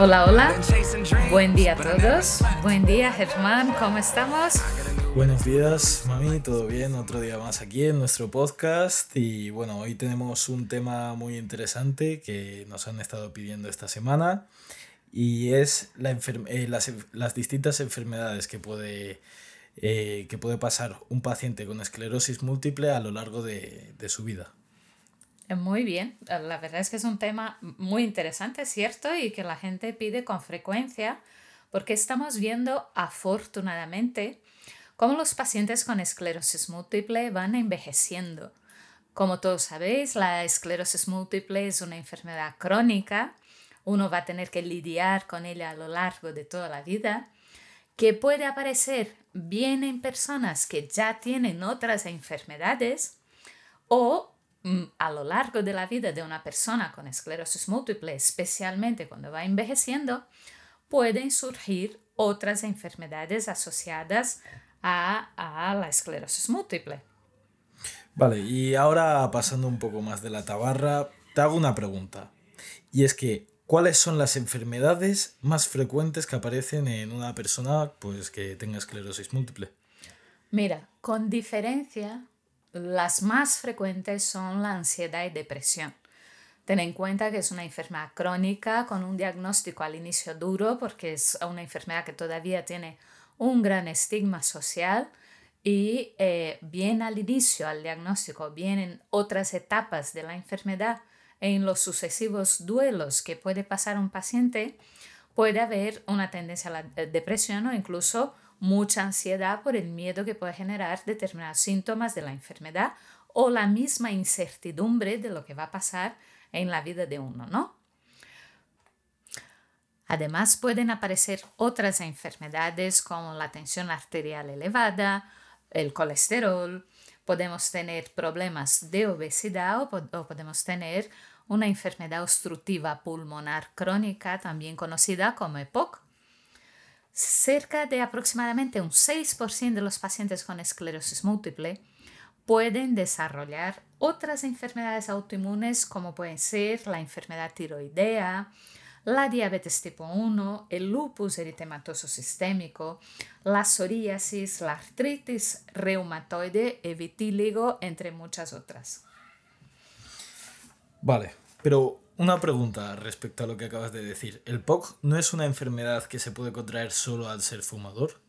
Hola, hola. Buen día a todos. Buen día, Germán. ¿Cómo estamos? Buenos días, mami. ¿Todo bien? Otro día más aquí en nuestro podcast. Y bueno, hoy tenemos un tema muy interesante que nos han estado pidiendo esta semana. Y es la eh, las, las, distintas enfermedades que puede, eh, que puede pasar un paciente con esclerosis múltiple a lo largo de, de su vida. Muy bien, la verdad es que es un tema muy interesante, ¿cierto? Y que la gente pide con frecuencia porque estamos viendo afortunadamente cómo los pacientes con esclerosis múltiple van envejeciendo. Como todos sabéis, la esclerosis múltiple es una enfermedad crónica, uno va a tener que lidiar con ella a lo largo de toda la vida, que puede aparecer bien en personas que ya tienen otras enfermedades o a lo largo de la vida de una persona con esclerosis múltiple, especialmente cuando va envejeciendo, pueden surgir otras enfermedades asociadas a, a, la esclerosis múltiple. Vale, y ahora pasando un poco más de la tabarra, te hago una pregunta. Y es que, ¿cuáles son las enfermedades más frecuentes que aparecen en una persona pues, que tenga esclerosis múltiple? Mira, con diferencia, las más frecuentes son la ansiedad y depresión. Ten en cuenta que es una enfermedad crónica con un diagnóstico al inicio duro porque es una enfermedad que todavía tiene un gran estigma social y eh, bien al inicio, al diagnóstico, bien en otras etapas de la enfermedad, en los sucesivos duelos que puede pasar un paciente, puede haber una tendencia a la eh, depresión o incluso mucha ansiedad por el miedo que puede generar determinados síntomas de la enfermedad o la misma incertidumbre de lo que va a pasar en la vida de uno, ¿no? Además pueden aparecer otras enfermedades como la tensión arterial elevada, el colesterol, podemos tener problemas de obesidad o, o podemos tener una enfermedad obstructiva pulmonar crónica, también conocida como EPOC, cerca de aproximadamente un 6% de los pacientes con esclerosis múltiple pueden desarrollar otras enfermedades autoinmunes como pueden ser la enfermedad tiroidea, la diabetes tipo 1, el lupus eritematoso sistémico, la psoriasis, la artritis reumatoide, el vitíligo, entre muchas otras. Vale, pero una pregunta respecto a lo que acabas de decir. ¿El POC no es una enfermedad que se puede contraer solo al ser fumador?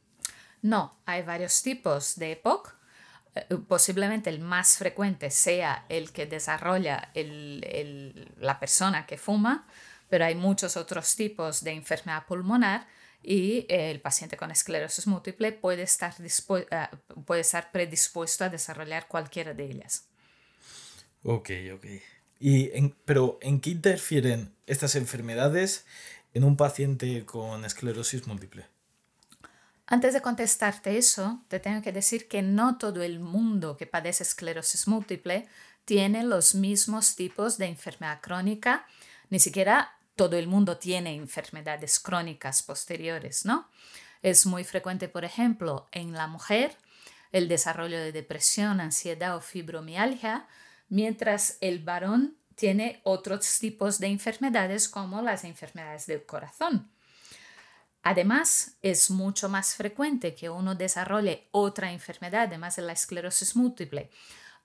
No, hay varios tipos de POC. Eh, posiblemente el más frecuente sea el que desarrolla la persona que fuma, pero hay muchos otros tipos de enfermedad pulmonar y el paciente con esclerosis múltiple puede estar, eh, puede estar predispuesto a desarrollar cualquiera de ellas. Ok, ok. Y pero ¿en qué interfieren estas enfermedades en un paciente con esclerosis múltiple? Antes de contestarte eso, te tengo que decir que no todo el mundo que padece esclerosis múltiple tiene los mismos tipos de enfermedad crónica, ni siquiera todo el mundo tiene enfermedades crónicas posteriores, ¿no? Es muy frecuente, por ejemplo, en la mujer el desarrollo de depresión, ansiedad o fibromialgia, mientras el varón tiene otros tipos de enfermedades como las enfermedades del corazón. Además, es mucho más frecuente que uno desarrolle otra enfermedad, además de la esclerosis múltiple,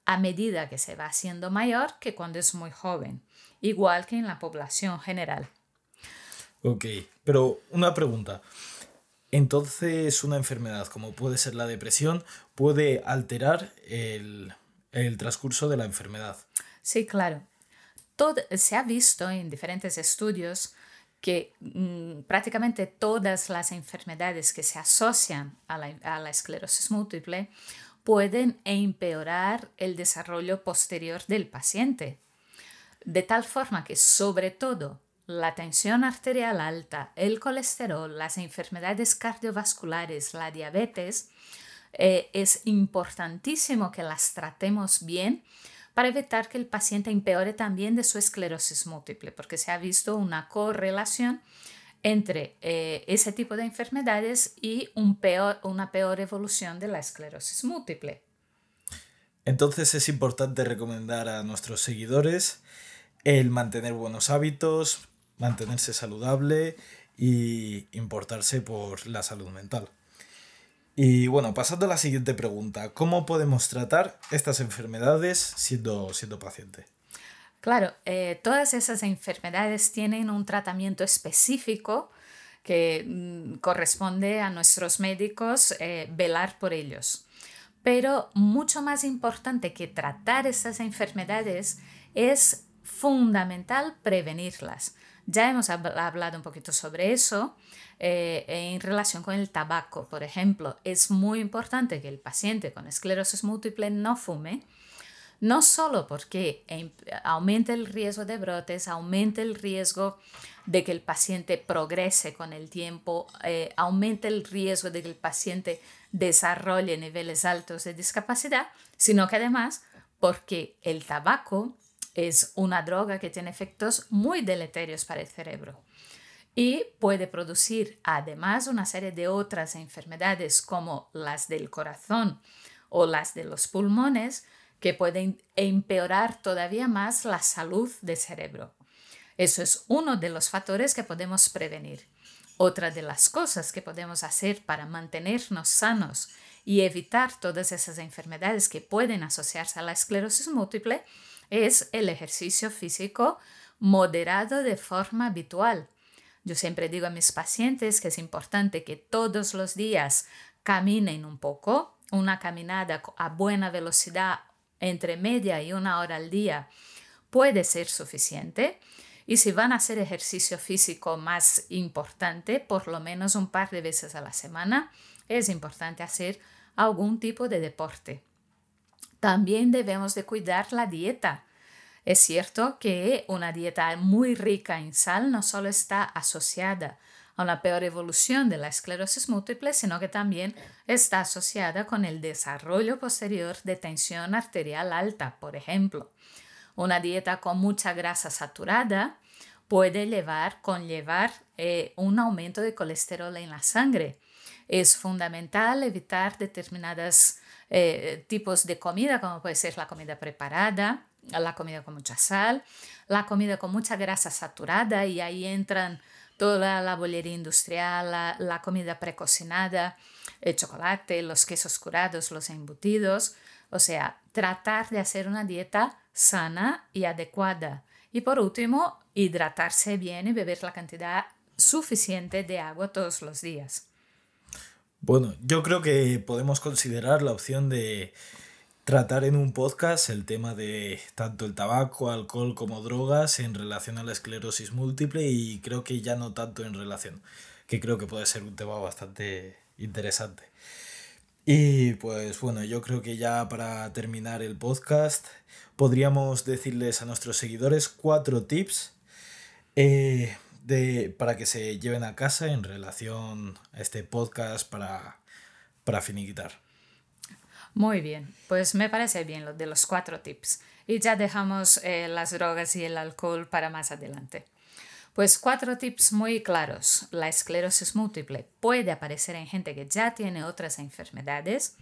a medida que se va haciendo mayor que cuando es muy joven, igual que en la población general. Ok, pero una pregunta. Entonces, una enfermedad como puede ser la depresión puede alterar el, el transcurso de la enfermedad. Sí, claro. Todo, se ha visto en diferentes estudios que mm, prácticamente todas las enfermedades que se asocian a la, a la esclerosis múltiple pueden empeorar el desarrollo posterior del paciente. De tal forma que sobre todo la tensión arterial alta, el colesterol, las enfermedades cardiovasculares, la diabetes, eh, es importantísimo que las tratemos bien para evitar que el paciente empeore también de su esclerosis múltiple, porque se ha visto una correlación entre eh, ese tipo de enfermedades y un peor, una peor evolución de la esclerosis múltiple. Entonces es importante recomendar a nuestros seguidores el mantener buenos hábitos, mantenerse saludable y importarse por la salud mental. Y bueno, pasando a la siguiente pregunta, ¿cómo podemos tratar estas enfermedades siendo, siendo paciente? Claro, eh, todas esas enfermedades tienen un tratamiento específico que mm, corresponde a nuestros médicos eh, velar por ellos. Pero mucho más importante que tratar estas enfermedades es fundamental prevenirlas. Ya hemos hablado un poquito sobre eso eh, en relación con el tabaco, por ejemplo. Es muy importante que el paciente con esclerosis múltiple no fume, no solo porque aumenta el riesgo de brotes, aumenta el riesgo de que el paciente progrese con el tiempo, eh, aumenta el riesgo de que el paciente desarrolle niveles altos de discapacidad, sino que además porque el tabaco es una droga que tiene efectos muy deleterios para el cerebro y puede producir además una serie de otras enfermedades como las del corazón o las de los pulmones que pueden empeorar todavía más la salud del cerebro. Eso es uno de los factores que podemos prevenir. Otra de las cosas que podemos hacer para mantenernos sanos y evitar todas esas enfermedades que pueden asociarse a la esclerosis múltiple es el ejercicio físico moderado de forma habitual. Yo siempre digo a mis pacientes que es importante que todos los días caminen un poco, una caminada a buena velocidad entre media y una hora al día puede ser suficiente. Y si van a hacer ejercicio físico más importante, por lo menos un par de veces a la semana, es importante hacer algún tipo de deporte. También debemos de cuidar la dieta. Es cierto que una dieta muy rica en sal no solo está asociada a una peor evolución de la esclerosis múltiple, sino que también está asociada con el desarrollo posterior de tensión arterial alta, por ejemplo. Una dieta con mucha grasa saturada puede llevar, conllevar eh, un aumento de colesterol en la sangre. Es fundamental evitar determinadas eh, tipos de comida, como puede ser la comida preparada, la comida con mucha sal, la comida con mucha grasa saturada y ahí entran toda la bollería industrial, la, comida precocinada, el chocolate, los quesos curados, los embutidos. O sea, tratar de hacer una dieta sana y adecuada. Y por último, hidratarse bien y beber la cantidad suficiente de agua todos los días. Bueno, yo creo que podemos considerar la opción de tratar en un podcast el tema de tanto el tabaco, alcohol como drogas en relación a la esclerosis múltiple y creo que ya no tanto en relación, que creo que puede ser un tema bastante interesante. Y pues bueno, yo creo que ya para terminar el podcast podríamos decirles a nuestros seguidores cuatro tips eh, de, para que se lleven a casa en relación a este podcast para, para finiquitar. Muy bien, pues me parece bien lo de los cuatro tips y ya dejamos eh, las drogas y el alcohol para más adelante. Pues cuatro tips muy claros. La esclerosis múltiple puede aparecer en gente que ya tiene otras enfermedades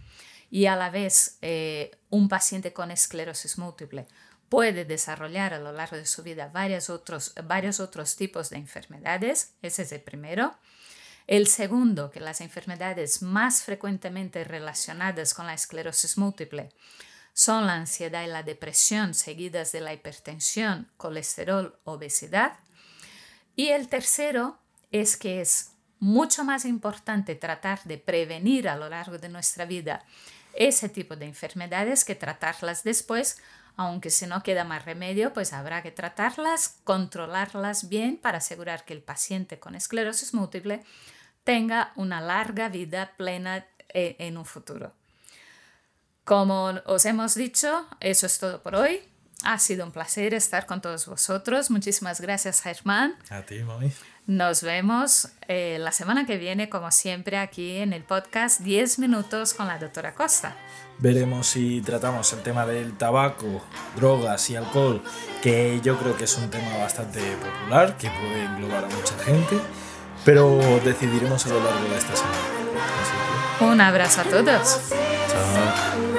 y a la vez eh, un paciente con esclerosis múltiple puede desarrollar a lo largo de su vida varios otros, varios otros tipos de enfermedades. Ese es el primero. El segundo, que las enfermedades más frecuentemente relacionadas con la esclerosis múltiple son la ansiedad y la depresión seguidas de la hipertensión, colesterol, obesidad. Y el tercero es que es mucho más importante tratar de prevenir a lo largo de nuestra vida ese tipo de enfermedades que tratarlas después aunque si no queda más remedio, pues habrá que tratarlas, controlarlas bien para asegurar que el paciente con esclerosis múltiple tenga una larga vida plena eh, en un futuro. Como os hemos dicho, eso es todo por hoy. Ha sido un placer estar con todos vosotros. Muchísimas gracias, Germán. A ti, mami. Nos vemos eh, la semana que viene, como siempre, aquí en el podcast 10 minutos con la doctora Costa. Veremos si tratamos el tema del tabaco, drogas y alcohol, que yo creo que es un tema bastante popular, que puede englobar a mucha gente, pero decidiremos a lo largo de esta semana. Un abrazo a todos. Chao.